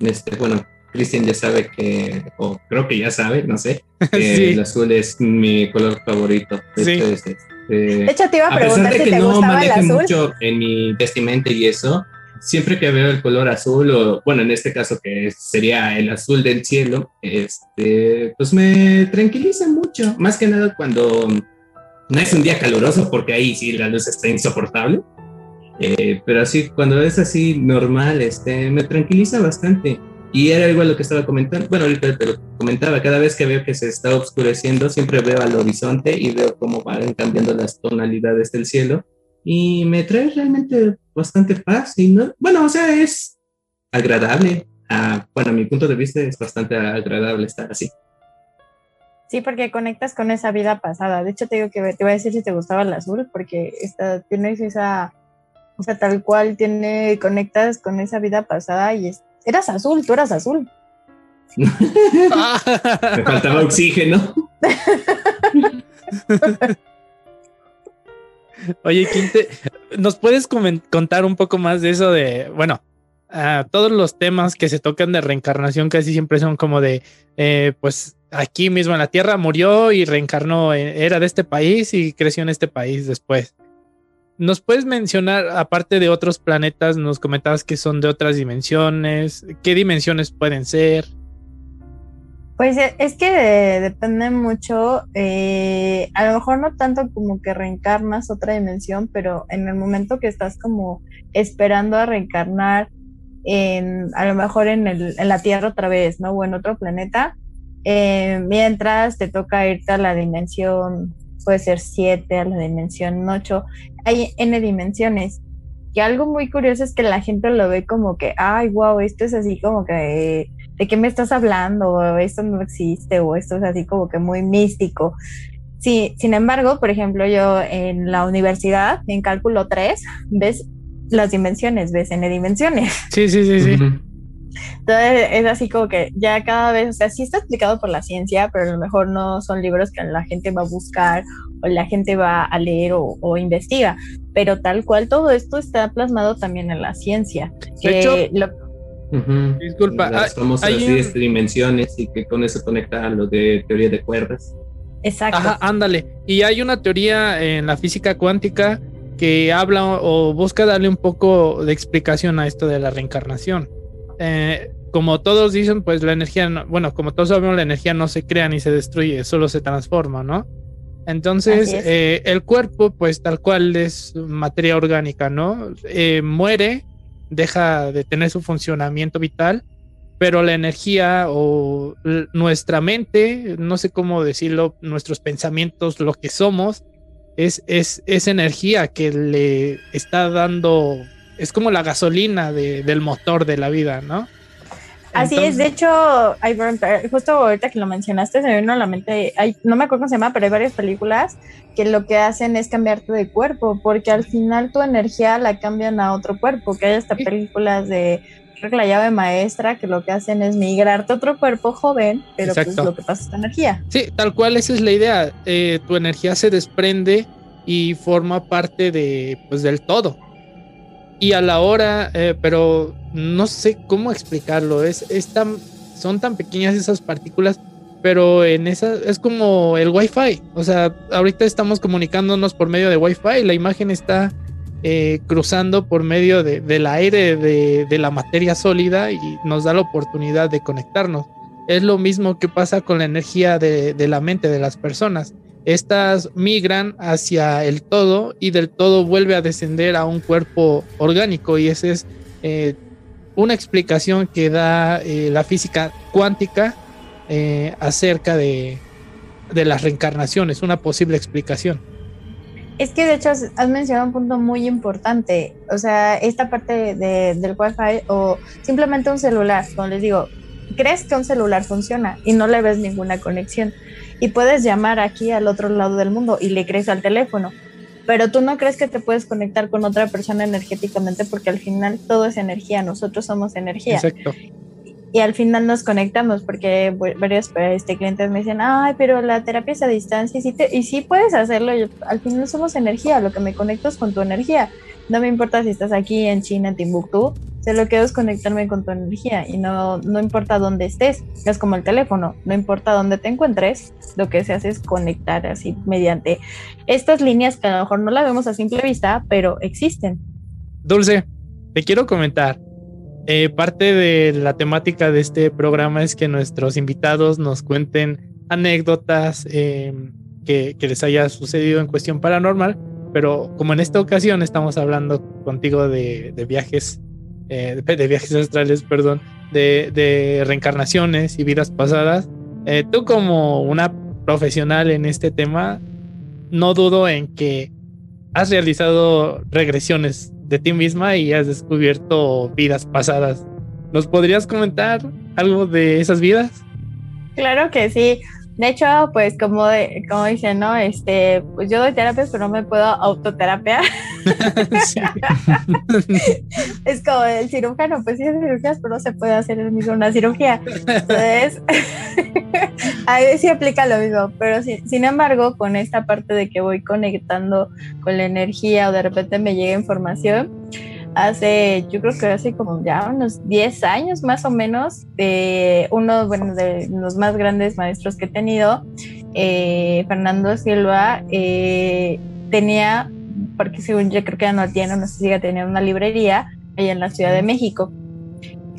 Este, bueno, Cristian ya sabe que, o creo que ya sabe, no sé, que el azul es mi color favorito. Hecho, este, de hecho, te iba a, preguntar si te no gustaba el azul. mucho en mi vestimenta y eso, siempre que veo el color azul, o bueno, en este caso que sería el azul del cielo, este, pues me tranquiliza mucho. Más que nada cuando no es un día caluroso porque ahí sí la luz está insoportable. Eh, pero así, cuando es así normal, este, me tranquiliza bastante. Y era igual lo que estaba comentando. Bueno, ahorita te lo comentaba. Cada vez que veo que se está oscureciendo, siempre veo al horizonte y veo cómo van cambiando las tonalidades del cielo. Y me trae realmente bastante paz. Y no, bueno, o sea, es agradable. Ah, bueno, a mi punto de vista es bastante agradable estar así. Sí, porque conectas con esa vida pasada. De hecho, te digo que te voy a decir si te gustaba el azul, porque esta, tienes esa, o sea, tal cual tiene, conectas con esa vida pasada y eras azul, tú eras azul. Me faltaba oxígeno. Oye, Quinte, ¿nos puedes contar un poco más de eso de, bueno, todos los temas que se tocan de reencarnación casi siempre son como de, eh, pues aquí mismo en la Tierra murió y reencarnó, eh, era de este país y creció en este país después. ¿Nos puedes mencionar, aparte de otros planetas, nos comentabas que son de otras dimensiones? ¿Qué dimensiones pueden ser? Pues eh, es que depende mucho, a lo mejor no tanto como que reencarnas otra dimensión, pero en el momento que estás como esperando a reencarnar en, a lo mejor en, el, en la Tierra otra vez, ¿no? O en otro planeta, eh, mientras te toca irte a la dimensión, puede ser 7, a la dimensión 8, hay N dimensiones. Y algo muy curioso es que la gente lo ve como que, ay, wow, esto es así como que, ¿de qué me estás hablando? O esto no existe, o esto es así como que muy místico. Sí, sin embargo, por ejemplo, yo en la universidad, en cálculo 3, ves las dimensiones, ves N dimensiones. Sí, sí, sí, sí. Entonces es así como que ya cada vez, o sea, sí está explicado por la ciencia, pero a lo mejor no son libros que la gente va a buscar o la gente va a leer o, investiga, pero tal cual todo esto está plasmado también en la ciencia. De hecho, Disculpa, las famosas 10 dimensiones y que con eso conecta a lo de teoría de cuerdas. Exacto. Ajá, ándale. Y hay una teoría en la física cuántica que habla o busca darle un poco de explicación a esto de la reencarnación. Eh, como todos dicen, pues la energía, bueno, como todos sabemos, la energía no se crea ni se destruye, solo se transforma, ¿no? Entonces, eh, el cuerpo, pues tal cual es materia orgánica, ¿no? Eh, muere deja de tener su funcionamiento vital, pero la energía o nuestra mente, no sé cómo decirlo, nuestros pensamientos, lo que somos, es, es, es energía que le está dando, es como la gasolina del motor de la vida, ¿no? Así es, de hecho, justo ahorita que lo mencionaste, se me vino a la mente, hay, no me acuerdo cómo se llama, pero hay varias películas que lo que hacen es cambiarte de cuerpo, porque al final tu energía la cambian a otro cuerpo, que hay hasta películas de, creo que la llave maestra, que lo que hacen es migrarte a otro cuerpo joven, pero pues lo que pasa es tu energía. Sí, tal cual, esa es la idea, eh, tu energía se desprende y forma parte de, pues, del todo. Y a la hora, eh, pero no sé cómo explicarlo. Es, son tan pequeñas esas partículas, pero en esa es como el Wi-Fi. O sea, ahorita estamos comunicándonos por medio de Wi-Fi. La imagen está eh, cruzando por medio del aire de, la materia sólida y nos da la oportunidad de conectarnos. Es lo mismo que pasa con la energía de, de la mente de las personas estas migran hacia el todo y del todo vuelve a descender a un cuerpo orgánico y esa es eh, una explicación que da eh, la física cuántica eh, acerca de, las reencarnaciones, una posible explicación. Es que de hecho has mencionado un punto muy importante, o sea, esta parte del Wi-Fi o simplemente un celular, como les digo, crees que un celular funciona y no le ves ninguna conexión y puedes llamar aquí al otro lado del mundo y le crees al teléfono, pero tú no crees que te puedes conectar con otra persona energéticamente porque al final todo es energía, nosotros somos energía. Exacto. Y al final nos conectamos porque varios este, clientes me dicen, ay, pero la terapia es a distancia y sí, y sí puedes hacerlo, al final somos energía, lo que me conecto es con tu energía. No me importa si estás aquí en China, en Timbuktu, sé lo que es conectarme con tu energía y no, no importa dónde estés, es como el teléfono, no importa dónde te encuentres, lo que se hace es conectar así mediante estas líneas que a lo mejor no las vemos a simple vista, pero existen. Dulce, te quiero comentar, eh, parte de la temática de este programa es que nuestros invitados nos cuenten anécdotas em, que, les haya sucedido en cuestión paranormal, pero como en esta ocasión estamos hablando contigo de, viajes eh, de viajes astrales, perdón, de, reencarnaciones y vidas pasadas. Eh, tú como una profesional en este tema, no dudo en que has realizado regresiones de ti misma y has descubierto vidas pasadas. ¿Nos podrías comentar algo de esas vidas? Claro que sí. De hecho, pues como, como dicen, ¿no? Este, pues yo doy terapias, pero no me puedo autoterapia. es como el cirujano, pues sí es cirugías, pero no se puede hacer el mismo una cirugía. Entonces, ahí sí aplica lo mismo, pero sin embargo, con esta parte de que voy conectando con la energía o de repente me llega información, hace, yo creo que hace como ya unos 10 años más o menos, de uno bueno, de los más grandes maestros que he tenido, eh, Fernando Silva, eh, tenía, porque según yo creo que ya no tiene, no sé si ya tenía una librería allá en la Ciudad de México.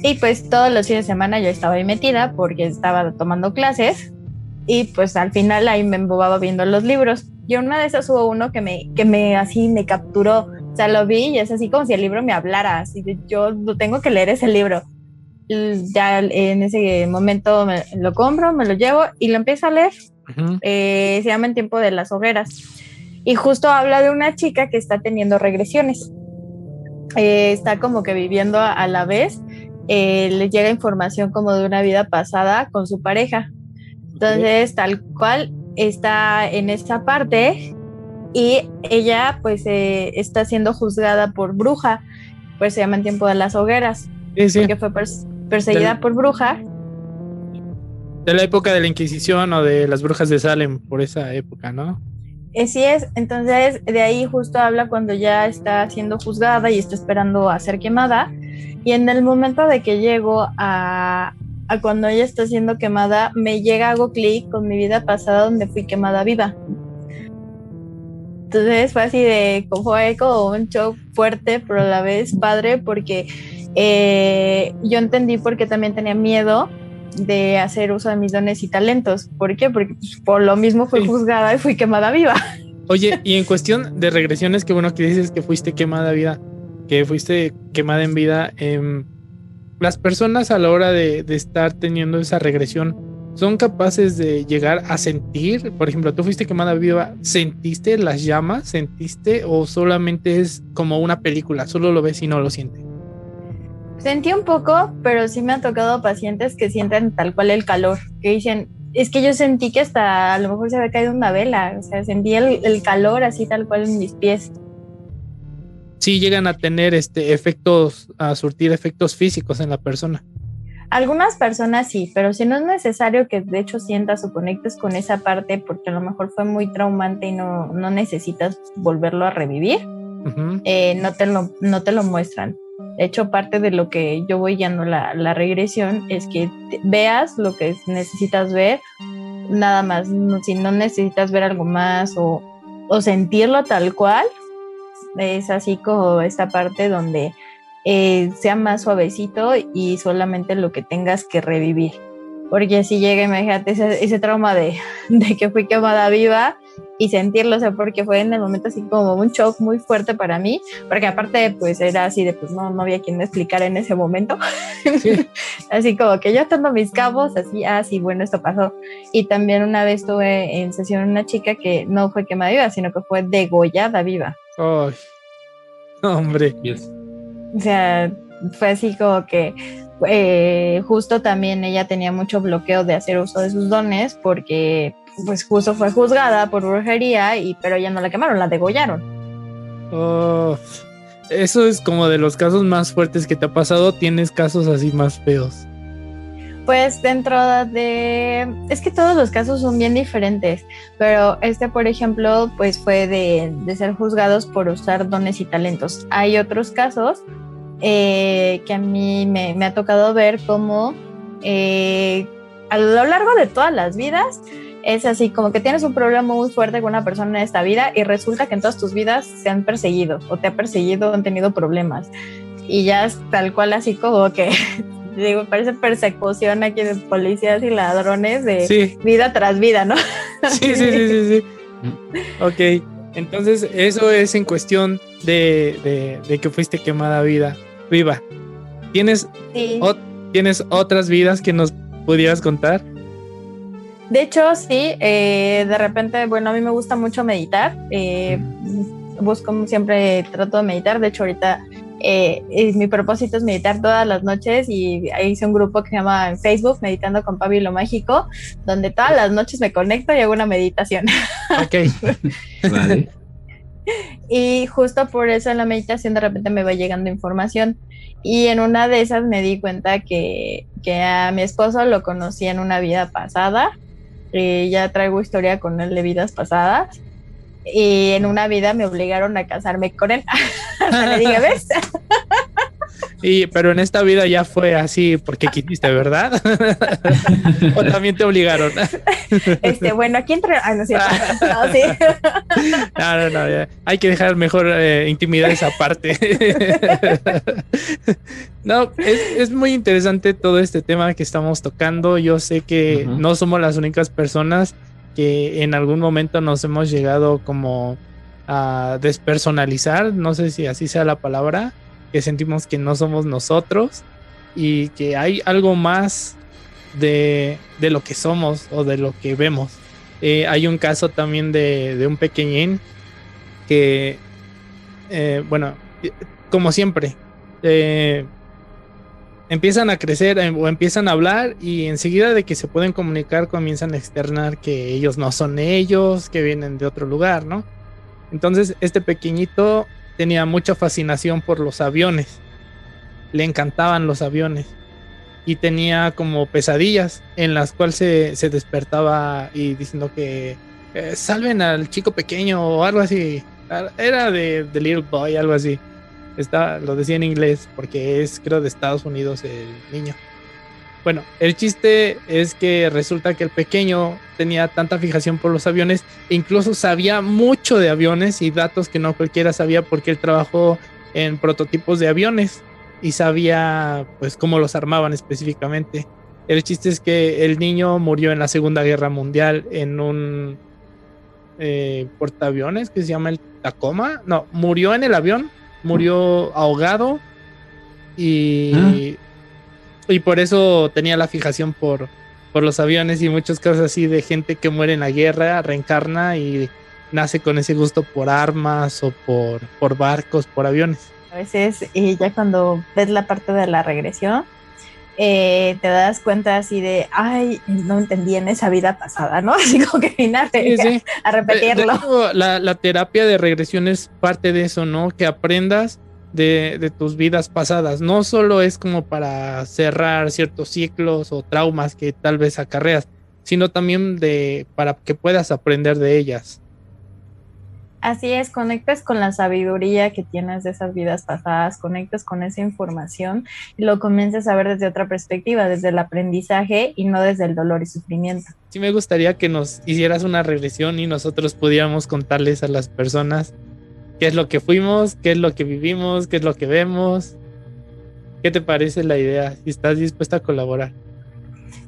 Y pues todos los fines de semana yo estaba ahí metida porque estaba tomando clases y pues al final ahí me embobaba viendo los libros. Y una de esas hubo uno que me, que me así me capturó o sea, lo vi y es así como si el libro me hablara, así de yo tengo que leer ese libro. ya en ese momento me, lo compro, me lo llevo y lo empiezo a leer. Eh, se llama En tiempo de las hogueras. Y justo habla de una chica que está teniendo regresiones. Eh, está como que viviendo a, la vez. Eh, le llega información como de una vida pasada con su pareja. Entonces, tal cual está en esta parte y ella pues eh, está siendo juzgada por bruja, pues se llama en tiempo de las hogueras, sí, porque fue perseguida por bruja. De la época de la Inquisición o de las brujas de Salem, por esa época, ¿no? Así es, entonces de ahí justo habla cuando ya está siendo juzgada y está esperando a ser quemada. Y en el momento de que llego a, a cuando ella está siendo quemada, me llega, hago clic con mi vida pasada donde fui quemada viva. Entonces fue así de, fue como un show fuerte, pero a la vez padre, porque eh, yo entendí porque también tenía miedo de hacer uso de mis dones y talentos. ¿Por qué? Porque pues, por lo mismo fui juzgada y fui quemada viva. Oye, y en cuestión de regresiones, qué bueno que dices que fuiste quemada viva. que fuiste quemada en vida, em, las personas a la hora de, de, estar teniendo esa regresión son capaces de llegar a sentir, por ejemplo, tú fuiste quemada viva, ¿sentiste las llamas? ¿Sentiste o solamente es como una película, solo lo ves y no lo sientes? Sentí un poco, pero sí me han tocado pacientes que sienten tal cual el calor, que dicen, es que yo sentí que hasta a lo mejor se había caído una vela, o sea, sentí el, calor así tal cual en mis pies. Sí llegan a tener este efectos, a surtir efectos físicos en la persona. Algunas personas sí, pero si no es necesario que de hecho sientas o conectes con esa parte porque a lo mejor fue muy traumante y no, no necesitas volverlo a revivir, eh, no, te lo, no te lo muestran. De hecho, parte de lo que yo voy guiando la, la regresión es que veas lo que necesitas ver, nada más. si no necesitas ver algo más o, o, sentirlo tal cual, es así como esta parte donde eh, sea más suavecito y solamente lo que tengas que revivir. Porque si llega, imagínate ese, ese trauma de, de que fui quemada viva, y sentirlo, o sea, porque fue en el momento así como un shock muy fuerte para mí, porque aparte pues era así de pues no, no había quien me explicara en ese momento, así como que yo atando mis cabos, así, ah, sí, bueno, esto pasó. Y también una vez tuve en sesión una chica que no fue quemada viva, sino que fue degollada viva. Ay, hombre. O sea, fue así como que eh, justo también ella tenía mucho bloqueo de hacer uso de sus dones porque pues justo fue juzgada por brujería, y, pero ya no la quemaron, la degollaron. Oh, eso es como de los casos más fuertes que te ha pasado. ¿Tienes casos así más feos? Pues dentro de... Es que todos los casos son bien diferentes, pero este, por ejemplo, pues fue de, ser juzgados por usar dones y talentos. Hay otros casos eh, que a mí me, ha tocado ver como eh, a lo largo de todas las vidas es así como que tienes un problema muy fuerte con una persona en esta vida y resulta que en todas tus vidas se han perseguido o te ha perseguido han tenido problemas. Y ya es tal cual así como que, digo, parece persecución aquí de policías y ladrones de vida tras vida, ¿no? Sí, sí, sí, sí, sí. ok, entonces eso es en cuestión de, que fuiste quemada vida, viva. ¿Tienes, ¿Tienes otras vidas que nos pudieras contar? De hecho, sí, eh, de repente, bueno, a mí me gusta mucho meditar. Eh, busco siempre, trato de meditar. De hecho, ahorita eh, mi propósito es meditar todas las noches y hice un grupo que se llama Facebook Meditando con Pablo Lo Mágico, donde todas las noches me conecto y hago una meditación. Ok. vale. Y justo por eso en la meditación de repente me va llegando información. Y en una de esas me di cuenta que, que a mi esposo lo conocí en una vida pasada ya traigo historia con él de vidas pasadas. Y en una vida me obligaron a casarme con él. le dije, ¿ves? Y, pero en esta vida ya fue así porque quisiste, ¿verdad? o también te obligaron. este, bueno, aquí entre. Ah, no, no, sí. no, no, no, hay que dejar mejor eh, intimidad esa parte. no, es, es, muy interesante todo este tema que estamos tocando. Yo sé que no somos las únicas personas que en algún momento nos hemos llegado como a despersonalizar, no sé si así sea la palabra, que sentimos que no somos nosotros y que hay algo más de, lo que somos o de lo que vemos. Eh, hay un caso también de, un pequeñín que, eh, bueno, como siempre, eh, empiezan a crecer o empiezan a hablar y enseguida de que se pueden comunicar comienzan a externar que ellos no son ellos, que vienen de otro lugar, ¿no? Entonces este pequeñito tenía mucha fascinación por los aviones. Le encantaban los aviones. Y tenía como pesadillas en las cuales se, despertaba y diciendo que eh, salven al chico pequeño o algo así. Era de, The Little Boy, algo así. Está, lo decía en inglés porque es creo de Estados Unidos el niño. Bueno, el chiste es que resulta que el pequeño tenía tanta fijación por los aviones e incluso sabía mucho de aviones y datos que no cualquiera sabía porque él trabajó en prototipos de aviones y sabía pues cómo los armaban específicamente. El chiste es que el niño murió en la Segunda Guerra Mundial en un eh, portaaviones que se llama el Tacoma. No, murió en el avión murió ahogado y, ah. Y por eso tenía la fijación por, por los aviones y muchos casos así de gente que muere en la guerra, reencarna y nace con ese gusto por armas o por, por barcos, por aviones. A veces, y ya cuando ves la parte de la regresión, eh, te das cuenta así de, ay, no entendí en esa vida pasada, ¿no? Así como que final a repetirlo. la, la, terapia de regresión es parte de eso, ¿no? Que aprendas de, de, tus vidas pasadas. No solo es como para cerrar ciertos ciclos o traumas que tal vez acarreas, sino también de para que puedas aprender de ellas. Así es, conectas con la sabiduría que tienes de esas vidas pasadas, conectas con esa información y lo comienzas a ver desde otra perspectiva, desde el aprendizaje y no desde el dolor y sufrimiento. Sí me gustaría que nos hicieras una regresión y nosotros pudiéramos contarles a las personas qué es lo que fuimos, qué es lo que vivimos, qué es lo que vemos. ¿Qué te parece la idea? Si estás dispuesta a colaborar.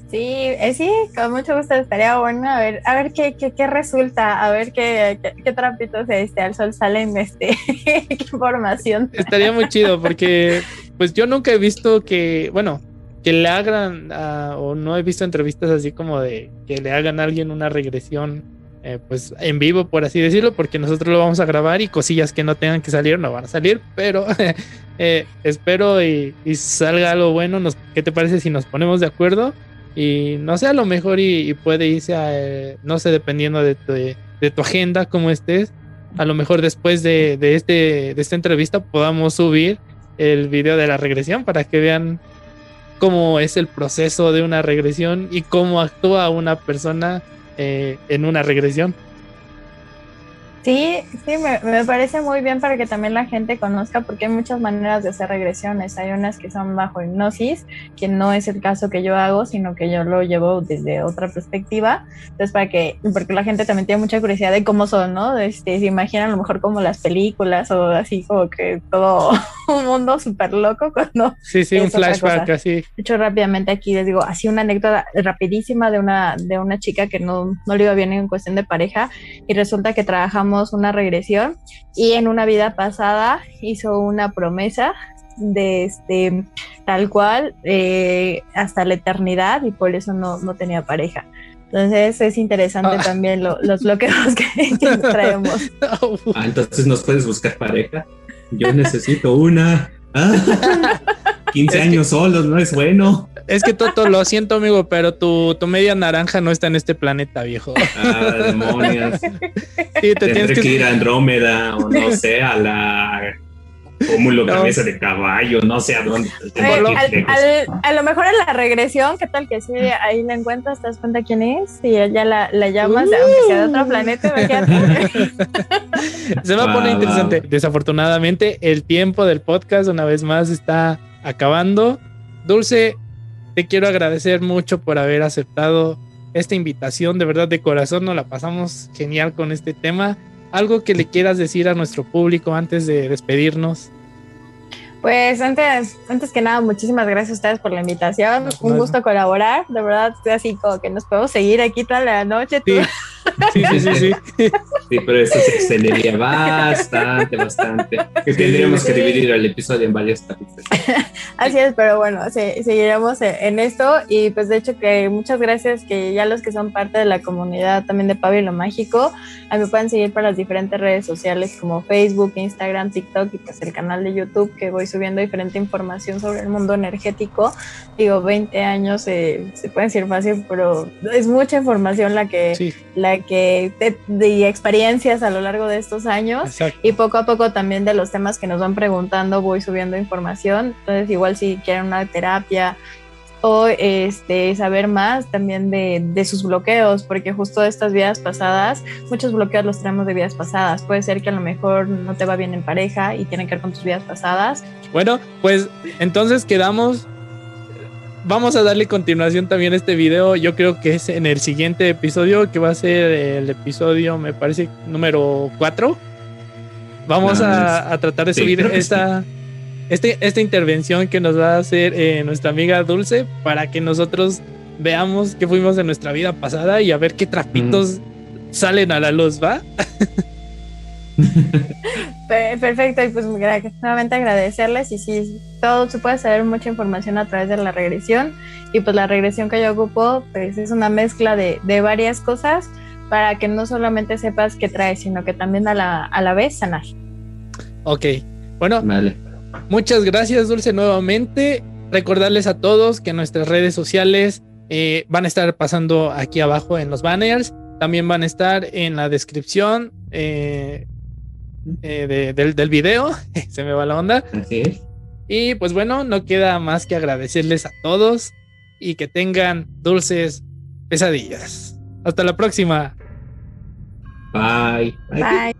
Sí, eh, sí, con mucho gusto estaría bueno a ver, a ver qué, qué, resulta, a ver qué, qué, trapitos este, al sol salen, este, qué información. Estaría muy chido porque pues yo nunca he visto que, bueno, que le hagan, o no he visto entrevistas así como de que le hagan a alguien una regresión, eh, pues en vivo, por así decirlo, porque nosotros lo vamos a grabar y cosillas que no tengan que salir no van a salir, pero eh, espero y, salga algo bueno. Nos, ¿Qué te parece si nos ponemos de acuerdo? Y no sé, a lo mejor y, puede irse a, eh, no sé, dependiendo de tu, agenda, como estés, a lo mejor después de, de, este, de esta entrevista podamos subir el video de la regresión para que vean cómo es el proceso de una regresión y cómo actúa una persona eh, en una regresión. Sí, sí, me, parece muy bien para que también la gente conozca, porque hay muchas maneras de hacer regresiones. Hay unas que son bajo hipnosis, que no es el caso que yo hago, sino que yo lo llevo desde otra perspectiva. Entonces, para que, porque la gente también tiene mucha curiosidad de cómo son, ¿no? Este, se imaginan a lo mejor como las películas o así, como que todo un mundo súper loco cuando. Sí, sí, un flashback así. De hecho, rápidamente aquí les digo, así una anécdota rapidísima de una, de una chica que no, no le iba bien en cuestión de pareja y resulta que trabajamos una regresión y en una vida pasada hizo una promesa de este tal cual eh, hasta la eternidad y por eso no, no tenía pareja. Entonces es interesante ah. también los bloqueos que, traemos. Ah, entonces nos puedes buscar pareja. Yo necesito una. 15 ah, años solos, no es bueno. Es que Toto, lo siento, amigo, pero tu, tu, media naranja no está en este planeta, viejo. Ah, demonios. Sí, te tienes que... ir a Andrómeda o no sé, a la Cúmulo, no. cabeza de caballo, no sé a dónde. a lo mejor en la regresión, ¿qué tal que sí? Ahí la encuentras, te das cuenta quién es y ya la, la llamas, aunque sea de otro planeta, Se va a poner interesante. Desafortunadamente, el tiempo del podcast una vez más está acabando. Dulce, te quiero agradecer mucho por haber aceptado esta invitación. De verdad, de corazón, nos la pasamos genial con este tema. ¿Algo que le quieras decir a nuestro público antes de despedirnos? Pues antes, antes que nada, muchísimas gracias a ustedes por la invitación. Un gusto colaborar. De verdad, estoy así como que nos podemos seguir aquí toda la noche. Sí, sí, sí, sí, sí. pero esto se extendería bastante, bastante. Que tendríamos que dividir el episodio en varias partes. así es, pero bueno, seguiremos en esto. Y pues de hecho que muchas gracias que ya los que son parte de la comunidad también de Pablo Mágico, a mí me pueden seguir para las diferentes redes sociales como Facebook, Instagram, TikTok y pues el canal de YouTube que voy subiendo diferente información sobre el mundo energético. Digo, 20 años se puede decir fácil, pero es mucha información la que, la que de, experiencias a lo largo de estos años y poco a poco también de los temas que nos van preguntando voy subiendo información. Entonces, igual si quieren una terapia o este, saber más también de, de, sus bloqueos, porque justo estas vidas pasadas, muchos bloqueos los tenemos de vidas pasadas. Puede ser que a lo mejor no te va bien en pareja y tiene que ver con tus vidas pasadas. Bueno, pues entonces quedamos. Vamos a darle continuación también a este video. Yo creo que es en el siguiente episodio, que va a ser el episodio, me parece, número 4. Vamos a, a, tratar de subir esta. Este, esta intervención que nos va a hacer eh, nuestra amiga Dulce para que nosotros veamos qué fuimos en nuestra vida pasada y a ver qué trapitos salen a la luz, ¿va? Perfecto, y pues nuevamente agradecerles y sí, todo se puede saber mucha información a través de la regresión y pues la regresión que yo ocupo pues es una mezcla de, de varias cosas para que no solamente sepas qué trae, sino que también a la, a la vez sanar. Ok, bueno, muchas gracias Dulce nuevamente. Recordarles a todos que nuestras redes sociales eh, van a estar pasando aquí abajo en los banners, también van a estar en la descripción eh, eh, de, del, del, video, se me va la onda. Así es. Y pues bueno, no queda más que agradecerles a todos y que tengan dulces pesadillas. Hasta la próxima. Bye. Bye.